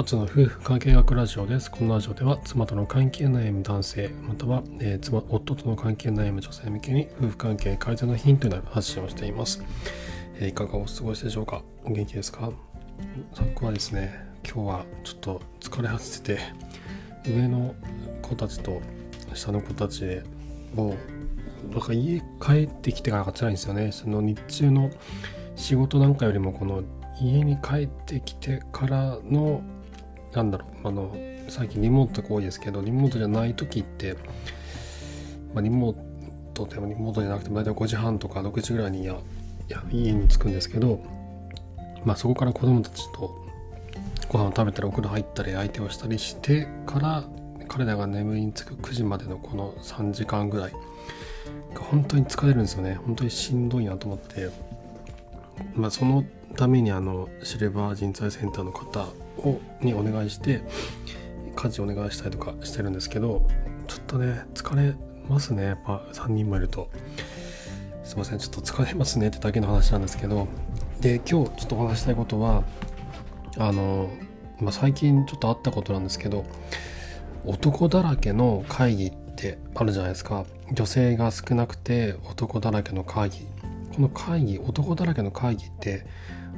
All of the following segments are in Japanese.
初の夫婦関係学ラジオです。このラジオでは妻との関係悩む男性、または、えー、妻夫との関係悩む女性向けに夫婦関係改善のヒントになる発信をしています。えー、いかがお過ごしでしょうか？お元気ですか？昨はですね、今日はちょっと疲れ果てて、上の子たちと下の子たちでもう、なんか家帰ってきてからが辛いんですよね。その日中の仕事なんかよりもこの家に帰ってきてからのなんだろう。あの最近リモートが多いですけどリモートじゃない時って、まあ、リモートでもリモートじゃなくても大体5時半とか6時ぐらいにや家に着くんですけど、まあ、そこから子供たちとご飯を食べたりお風呂入ったり相手をしたりしてから彼らが眠りにつく9時までのこの3時間ぐらいが本当に疲れるんですよね。本当にしんどいなと思って。まあそのためにあのシルバー人材センターの方をにお願いして家事お願いしたりとかしてるんですけどちょっとね疲れますね。やっぱ3人もいると。すいませんちょっと疲れますねってだけの話なんですけど。で今日ちょっとお話したいことはあの、まあ、最近ちょっとあったことなんですけど男だらけの会議ってあるじゃないですか。女性が少なくて男だらけの会議。この会議男だらけの会議って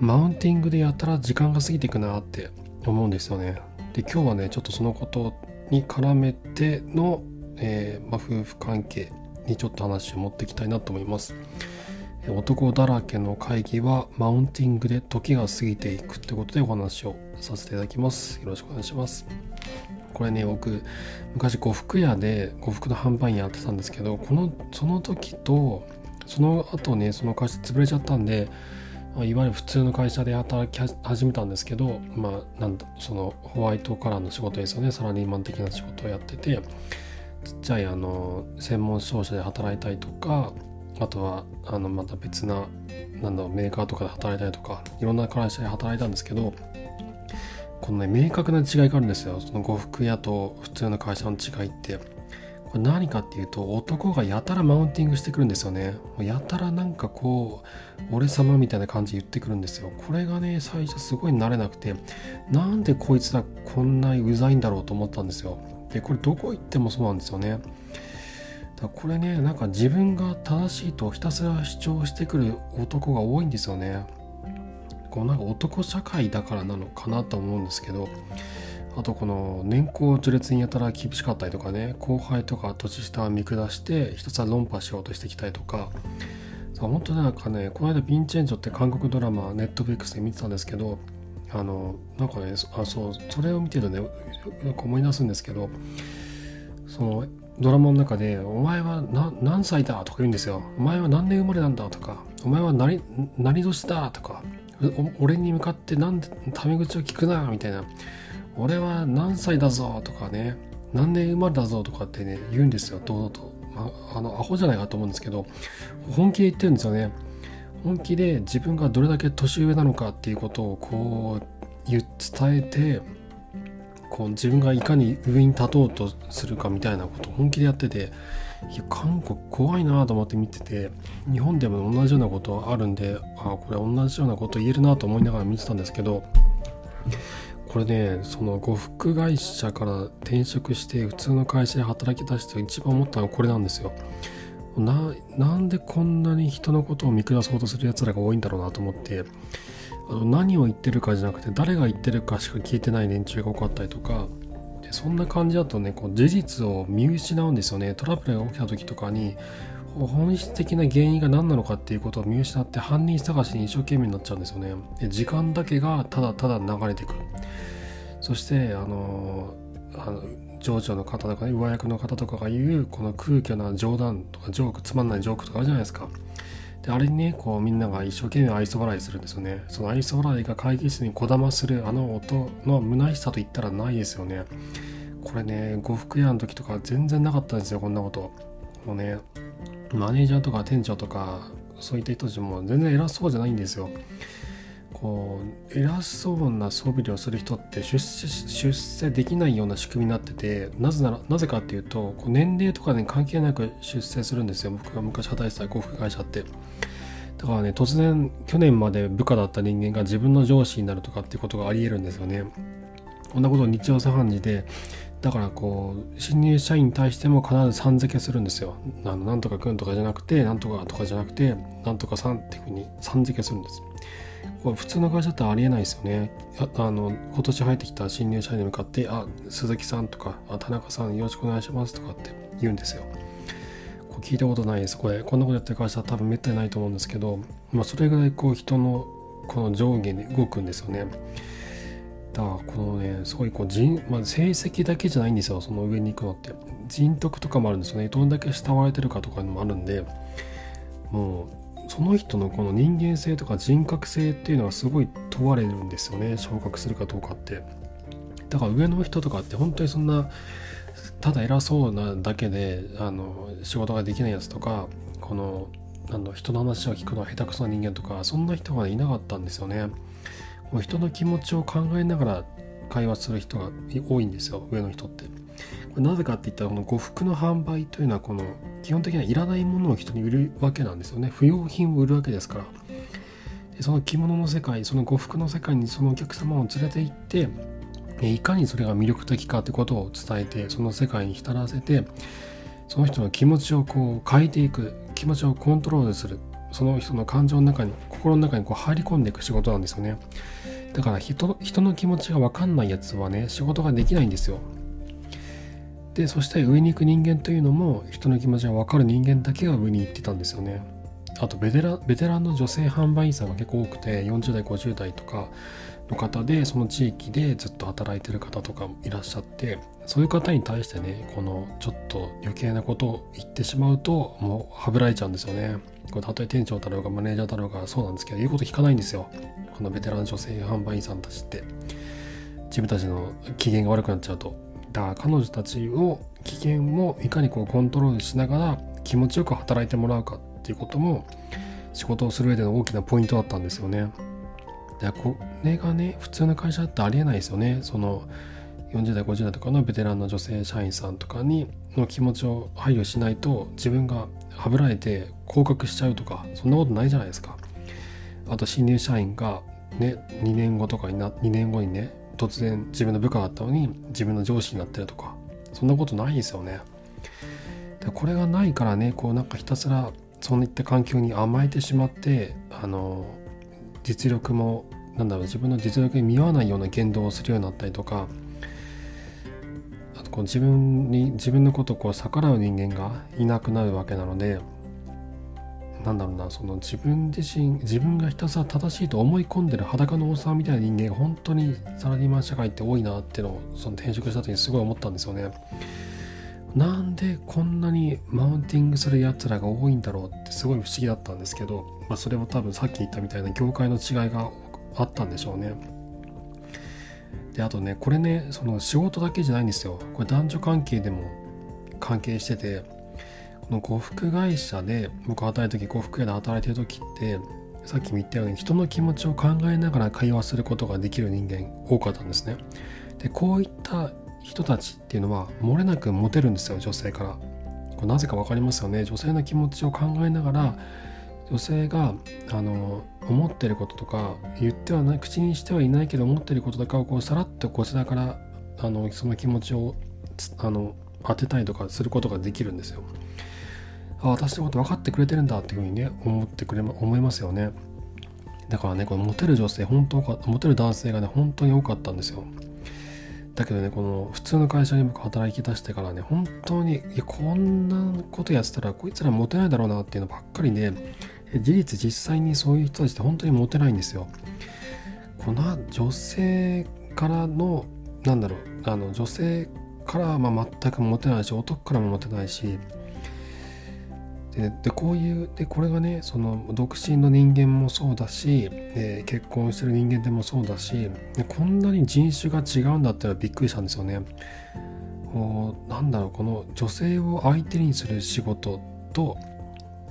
マウンティングでやったら時間が過ぎていくなって思うんですよね。で今日はねちょっとそのことに絡めての、えー、まあ、夫婦関係にちょっと話を持っていきたいなと思います。男だらけの会議はマウンティングで時が過ぎていくってことでお話をさせていただきます。よろしくお願いします。これね僕昔呉服屋で呉服の販売員やってたんですけどこのその時とその後ねその会社潰れちゃったんでまいわゆる普通の会社で働き始めたんですけど、まあ、なんだそのホワイトカラーの仕事ですよね。サラリーマン的な仕事をやっててちっちゃいあの専門商社で働いたりとかあとはあのまた別ななんだろうメーカーとかで働いたりとかいろんな会社で働いたんですけどこのね明確な違いがあるんですよ。その呉服屋と普通の会社の違いって。これ何かっていうと男がやたらマウンティングしてくるんですよね。やたらなんかこう俺様みたいな感じで言ってくるんですよ。これがね最初すごい慣れなくてなんでこいつらこんなにうざいんだろうと思ったんですよ。でこれどこ行ってもそうなんですよね。だこれねなんか自分が正しいとひたすら主張してくる男が多いんですよね。こうなんか男社会だからなのかなと思うんですけどあとこの年功序列にやたら厳しかったりとかね後輩とか年下を見下してひたすら論破しようとしてきたりとか本当なんかねこの間ヴィンチェンジョって韓国ドラマネットフリックスで見てたんですけどあのなんかねあそうそれを見てるとねよく思い出すんですけどそのドラマの中で「お前は何歳だ?」とか言うんですよ「お前は何年生まれなんだ?」とか「お前は何何年だ?」とか「俺に向かって何でタメ口を聞くな」みたいな俺は何歳だぞとかね何年生まれだぞとかってね言うんですよ堂々と、まあ、あのアホじゃないかと思うんですけど本気で言ってるんですよね。本気で自分がどれだけ年上なのかっていうことをこう伝えてこう自分がいかに上に立とうとするかみたいなことを本気でやってていや韓国怖いなと思って見てて日本でも同じようなことあるんであこれ同じようなこと言えるなと思いながら見てたんですけどこれねその呉服会社から転職して普通の会社で働き出して一番思ったのはこれなんですよ。なんでこんなに人のことを見下そうとするやつらが多いんだろうなと思ってあの何を言ってるかじゃなくて誰が言ってるかしか聞いてない連中が多かったりとかでそんな感じだとねこう事実を見失うんですよね。トラブルが起きた時とかに本質的な原因が何なのかっていうことを見失って犯人探しに一生懸命になっちゃうんですよね。で時間だけがただただ流れてくる。そしてあのあの情緒の方とかね上役の方とかが言うこの空虚な冗談とかジョークつまんないジョークとかあるじゃないですか。であれにねこうみんなが一生懸命愛想笑いするんですよね。その愛想笑いが会議室にこだまするあの音の虚しさと言ったらないですよね。これね呉服屋の時とか全然なかったんですよこんなこと。もうねマネージャーとか店長とかそういった人たちも全然偉そうじゃないんですよ。こう偉そうな素振りをする人って出世出世できないような仕組みになっててなぜならなぜかっていうとこう年齢とかに、ね、関係なく出世するんですよ。僕が昔働いてた幸福会社って。だからね突然去年まで部下だった人間が自分の上司になるとかっていうことがありえるんですよね。こんなことを日常茶飯事でだからこう新入社員に対しても必ずさん付けするんですよ。あのなんとかくんとかじゃなくてなんとかとかじゃなくてなんとかさんっていうふうにさん付けするんです。これ普通の会社ったらありえないですよね。ああの今年入ってきた新入社員に向かって「あ鈴木さん」とか「あ田中さんよろしくお願いします」とかって言うんですよ。こ聞いたことないです。これこんなことやってる会社は多分めったにないと思うんですけど、まあ、それぐらいこう人のこの上下に動くんですよね。だからこのねすごいこう人、まあ、成績だけじゃないんですよその上に行くのって。人徳とかもあるんですよね。どんだけ慕われてるかとかもあるんで。もうその人のこの人間性とか人格性っていうのはすごい問われるんですよね。昇格するかどうかって。だから上の人とかって本当にそんなただ偉そうなだけであの仕事ができないやつとかこのあの人の話を聞くのは下手くそな人間とかそんな人がいなかったんですよね。人の気持ちを考えながら会話する人が多いんですよ上の人って。これなぜかって言ったらこの呉服の販売というのはこの基本的にはいらないものを人に売るわけなんですよね。不要品を売るわけですから。でその着物の世界その呉服の世界にそのお客様を連れて行っていかにそれが魅力的かってことを伝えてその世界に浸らせてその人の気持ちをこう変えていく気持ちをコントロールする。その人の感情の中に心の中にこう入り込んでいく仕事なんですよね。だから人人の気持ちが分かんないやつはね仕事ができないんですよ。でそして上に行く人間というのも人の気持ちが分かる人間だけが上に行ってたんですよね。あとベテランベテランの女性販売員さんが結構多くて40代50代とかの方でその地域でずっと働いてる方とかもいらっしゃってそういう方に対してねこのちょっと余計なことを言ってしまうともうはぶられちゃうんですよね。これたとえ店長だろうがマネージャーだろうがそうなんですけど言うこと聞かないんですよ。このベテラン女性販売員さんたちって。自分たちの機嫌が悪くなっちゃうと。だから彼女たちを機嫌もいかにこうコントロールしながら気持ちよく働いてもらうか。っていうことも仕事をする上での大きなポイントだったんですよね。でこれがね普通の会社だってありえないですよね。その40代50代とかのベテランの女性社員さんとかにの気持ちを配慮しないと自分がはぶられて降格しちゃうとかそんなことないじゃないですか。あと新入社員がね2年後とかにな2年後にね突然自分の部下だったのに自分の上司になってるとかそんなことないですよね。でこれがないからねこうなんかひたすらそういった環境に甘えてしまってあの実力もなんだろう自分の実力に見合わないような言動をするようになったりとかあとこう自分に自分のことをこう逆らう人間がいなくなるわけなのでなんだろうなその自分自身自分がひたすら正しいと思い込んでる裸の王様みたいな人間が本当にサラリーマン社会って多いなっていうのをその転職した時にすごい思ったんですよね。なんでこんなにマウンティングするやつらが多いんだろうってすごい不思議だったんですけど、まあ、それも多分さっき言ったみたいな業界の違いがあったんでしょうね。であとねこれねその仕事だけじゃないんですよこれ男女関係でも関係しててこの呉服会社で僕働いた時呉服屋で働いてる時ってさっきも言ったように人の気持ちを考えながら会話することができる人間多かったんですね。でこういった人たちっていうのは漏れなくモテるんですよ女性からこれなぜか分かりますよね女性の気持ちを考えながら女性があの思ってることとか言ってはない口にしてはいないけど思ってることとかをこうさらっとこちらからあのその気持ちをあの当てたりとかすることができるんですよ。あ私のこと分かってくれてるんだっていうふうにね思ってくれ思いますよね。だからねこれモテる女性本当かモテる男性がね本当に多かったんですよ。だけどねこの普通の会社に僕働き出してからね本当にいやこんなことやってたらこいつらモテないだろうなっていうのばっかりで、ね、事実実際にそういう人たちって本当にモテないんですよ。この女性からのなんだろうあの女性からまあ全くモテないし男からもモテないしででこういうでこれがねその独身の人間もそうだし、え、結婚してる人間でもそうだしでこんなに人種が違うんだったらびっくりしたんですよね。もうなんだろうこの女性を相手にする仕事と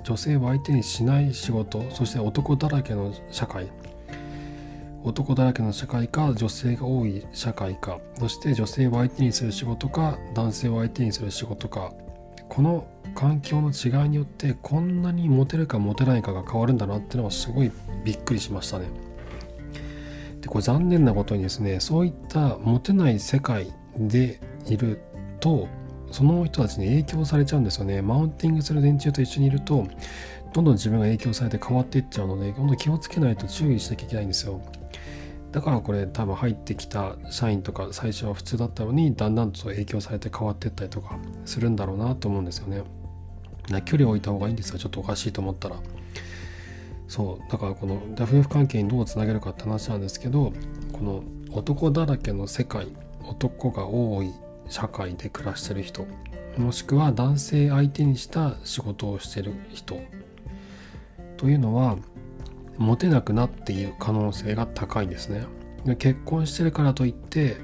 女性を相手にしない仕事そして男だらけの社会男だらけの社会か女性が多い社会かそして女性を相手にする仕事か男性を相手にする仕事かこの環境の違いによってこんなにモテるかモテないかが変わるんだなっていうのはすごいびっくりしましたね。でこれ残念なことにですねそういったモテない世界でいるとその人たちに影響されちゃうんですよね。マウンティングする連中と一緒にいるとどんどん自分が影響されて変わっていっちゃうので本当気をつけないと注意しなきゃいけないんですよ。だからこれ多分入ってきた社員とか最初は普通だったのにだんだんと影響されて変わっていったりとかするんだろうなと思うんですよね。な距離を置いた方がいいんですがちょっとおかしいと思ったらそうだからこの夫婦関係にどうつなげるかって話なんですけどこの男だらけの世界男が多い社会で暮らしてる人もしくは男性相手にした仕事をしてる人というのはモテなくなっている可能性が高いんですね。で結婚してるからといって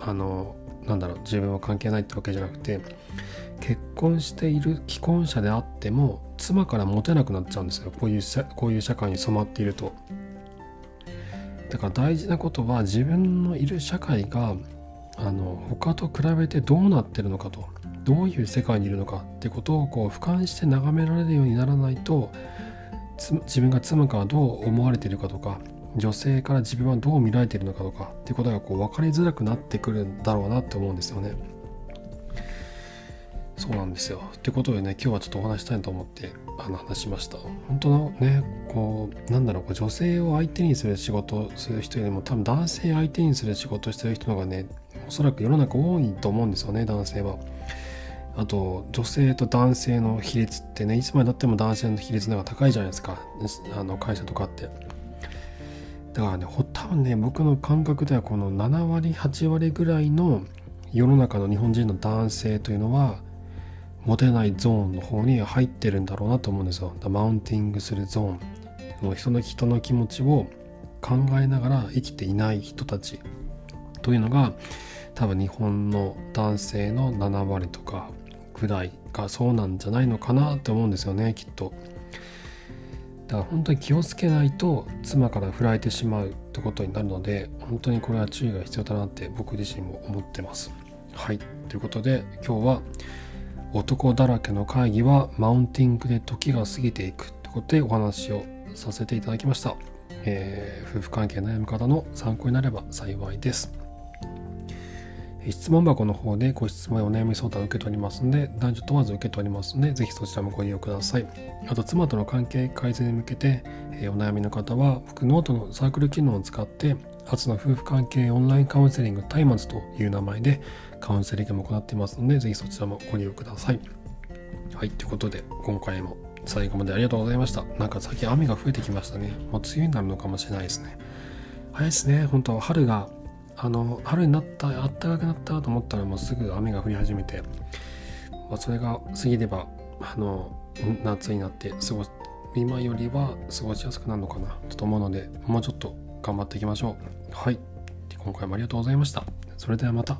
あのなんだろう自分は関係ないってわけじゃなくて結婚している既婚者であっても妻からモテなくなっちゃうんですよ。こういうこういう社会に染まっていると。だから大事なことは自分のいる社会があの他と比べてどうなってるのかと。どういう世界にいるのか。ってことをこう俯瞰して眺められるようにならないと自分が妻からどう思われているかとか女性から自分はどう見られているのかとかっていうことがこう分かりづらくなってくるんだろうなって思うんですよね。そうなんですよ。ってことでね、今日はちょっとお話したいと思ってあの話しました。本当のね、こう、なんだろう、こう女性を相手にする仕事をする人よりも多分男性相手にする仕事をしてる人のがね、おそらく世の中多いと思うんですよね、男性は。あと、女性と男性の比率ってね、いつまでたっても男性の比率の方が高いじゃないですか。あの会社とかって。だからね、多分ね、僕の感覚ではこの7割、8割ぐらいの世の中の日本人の男性というのは、モテないゾーンの方に入ってるんだろうなと思うんですよ。マウンティングするゾーン。人の人の気持ちを考えながら生きていない人たちというのが多分日本の男性の7割とかぐらいがそうなんじゃないのかなって思うんですよねきっと。だから本当に気をつけないと妻から振られてしまうってことになるので本当にこれは注意が必要だなって僕自身も思ってます。はいということで今日は男だらけの会議はマウンティングで時が過ぎていくということでお話をさせていただきました、えー、夫婦関係悩む方の参考になれば幸いです。質問箱の方でご質問やお悩み相談を受け取りますので男女問わず受け取りますのでぜひそちらもご利用ください。あと妻との関係改善に向けて、えー、お悩みの方は僕ノートのサークル機能を使って初の夫婦関係オンラインカウンセリングタイマズという名前でカウンセリングも行っていますので、ぜひそちらもご利用ください。はい、ということで、今回も最後までありがとうございました。なんか最近雨が増えてきましたね。もう梅雨になるのかもしれないですね。早いですね。本当春が、あの、春になった、あったかくなったと思ったらもうすぐ雨が降り始めて、まあ、それが過ぎれば、あの、夏になって過ごす、今よりは過ごしやすくなるのかなと思うので、もうちょっと頑張っていきましょう。はい。今回もありがとうございました。それではまた。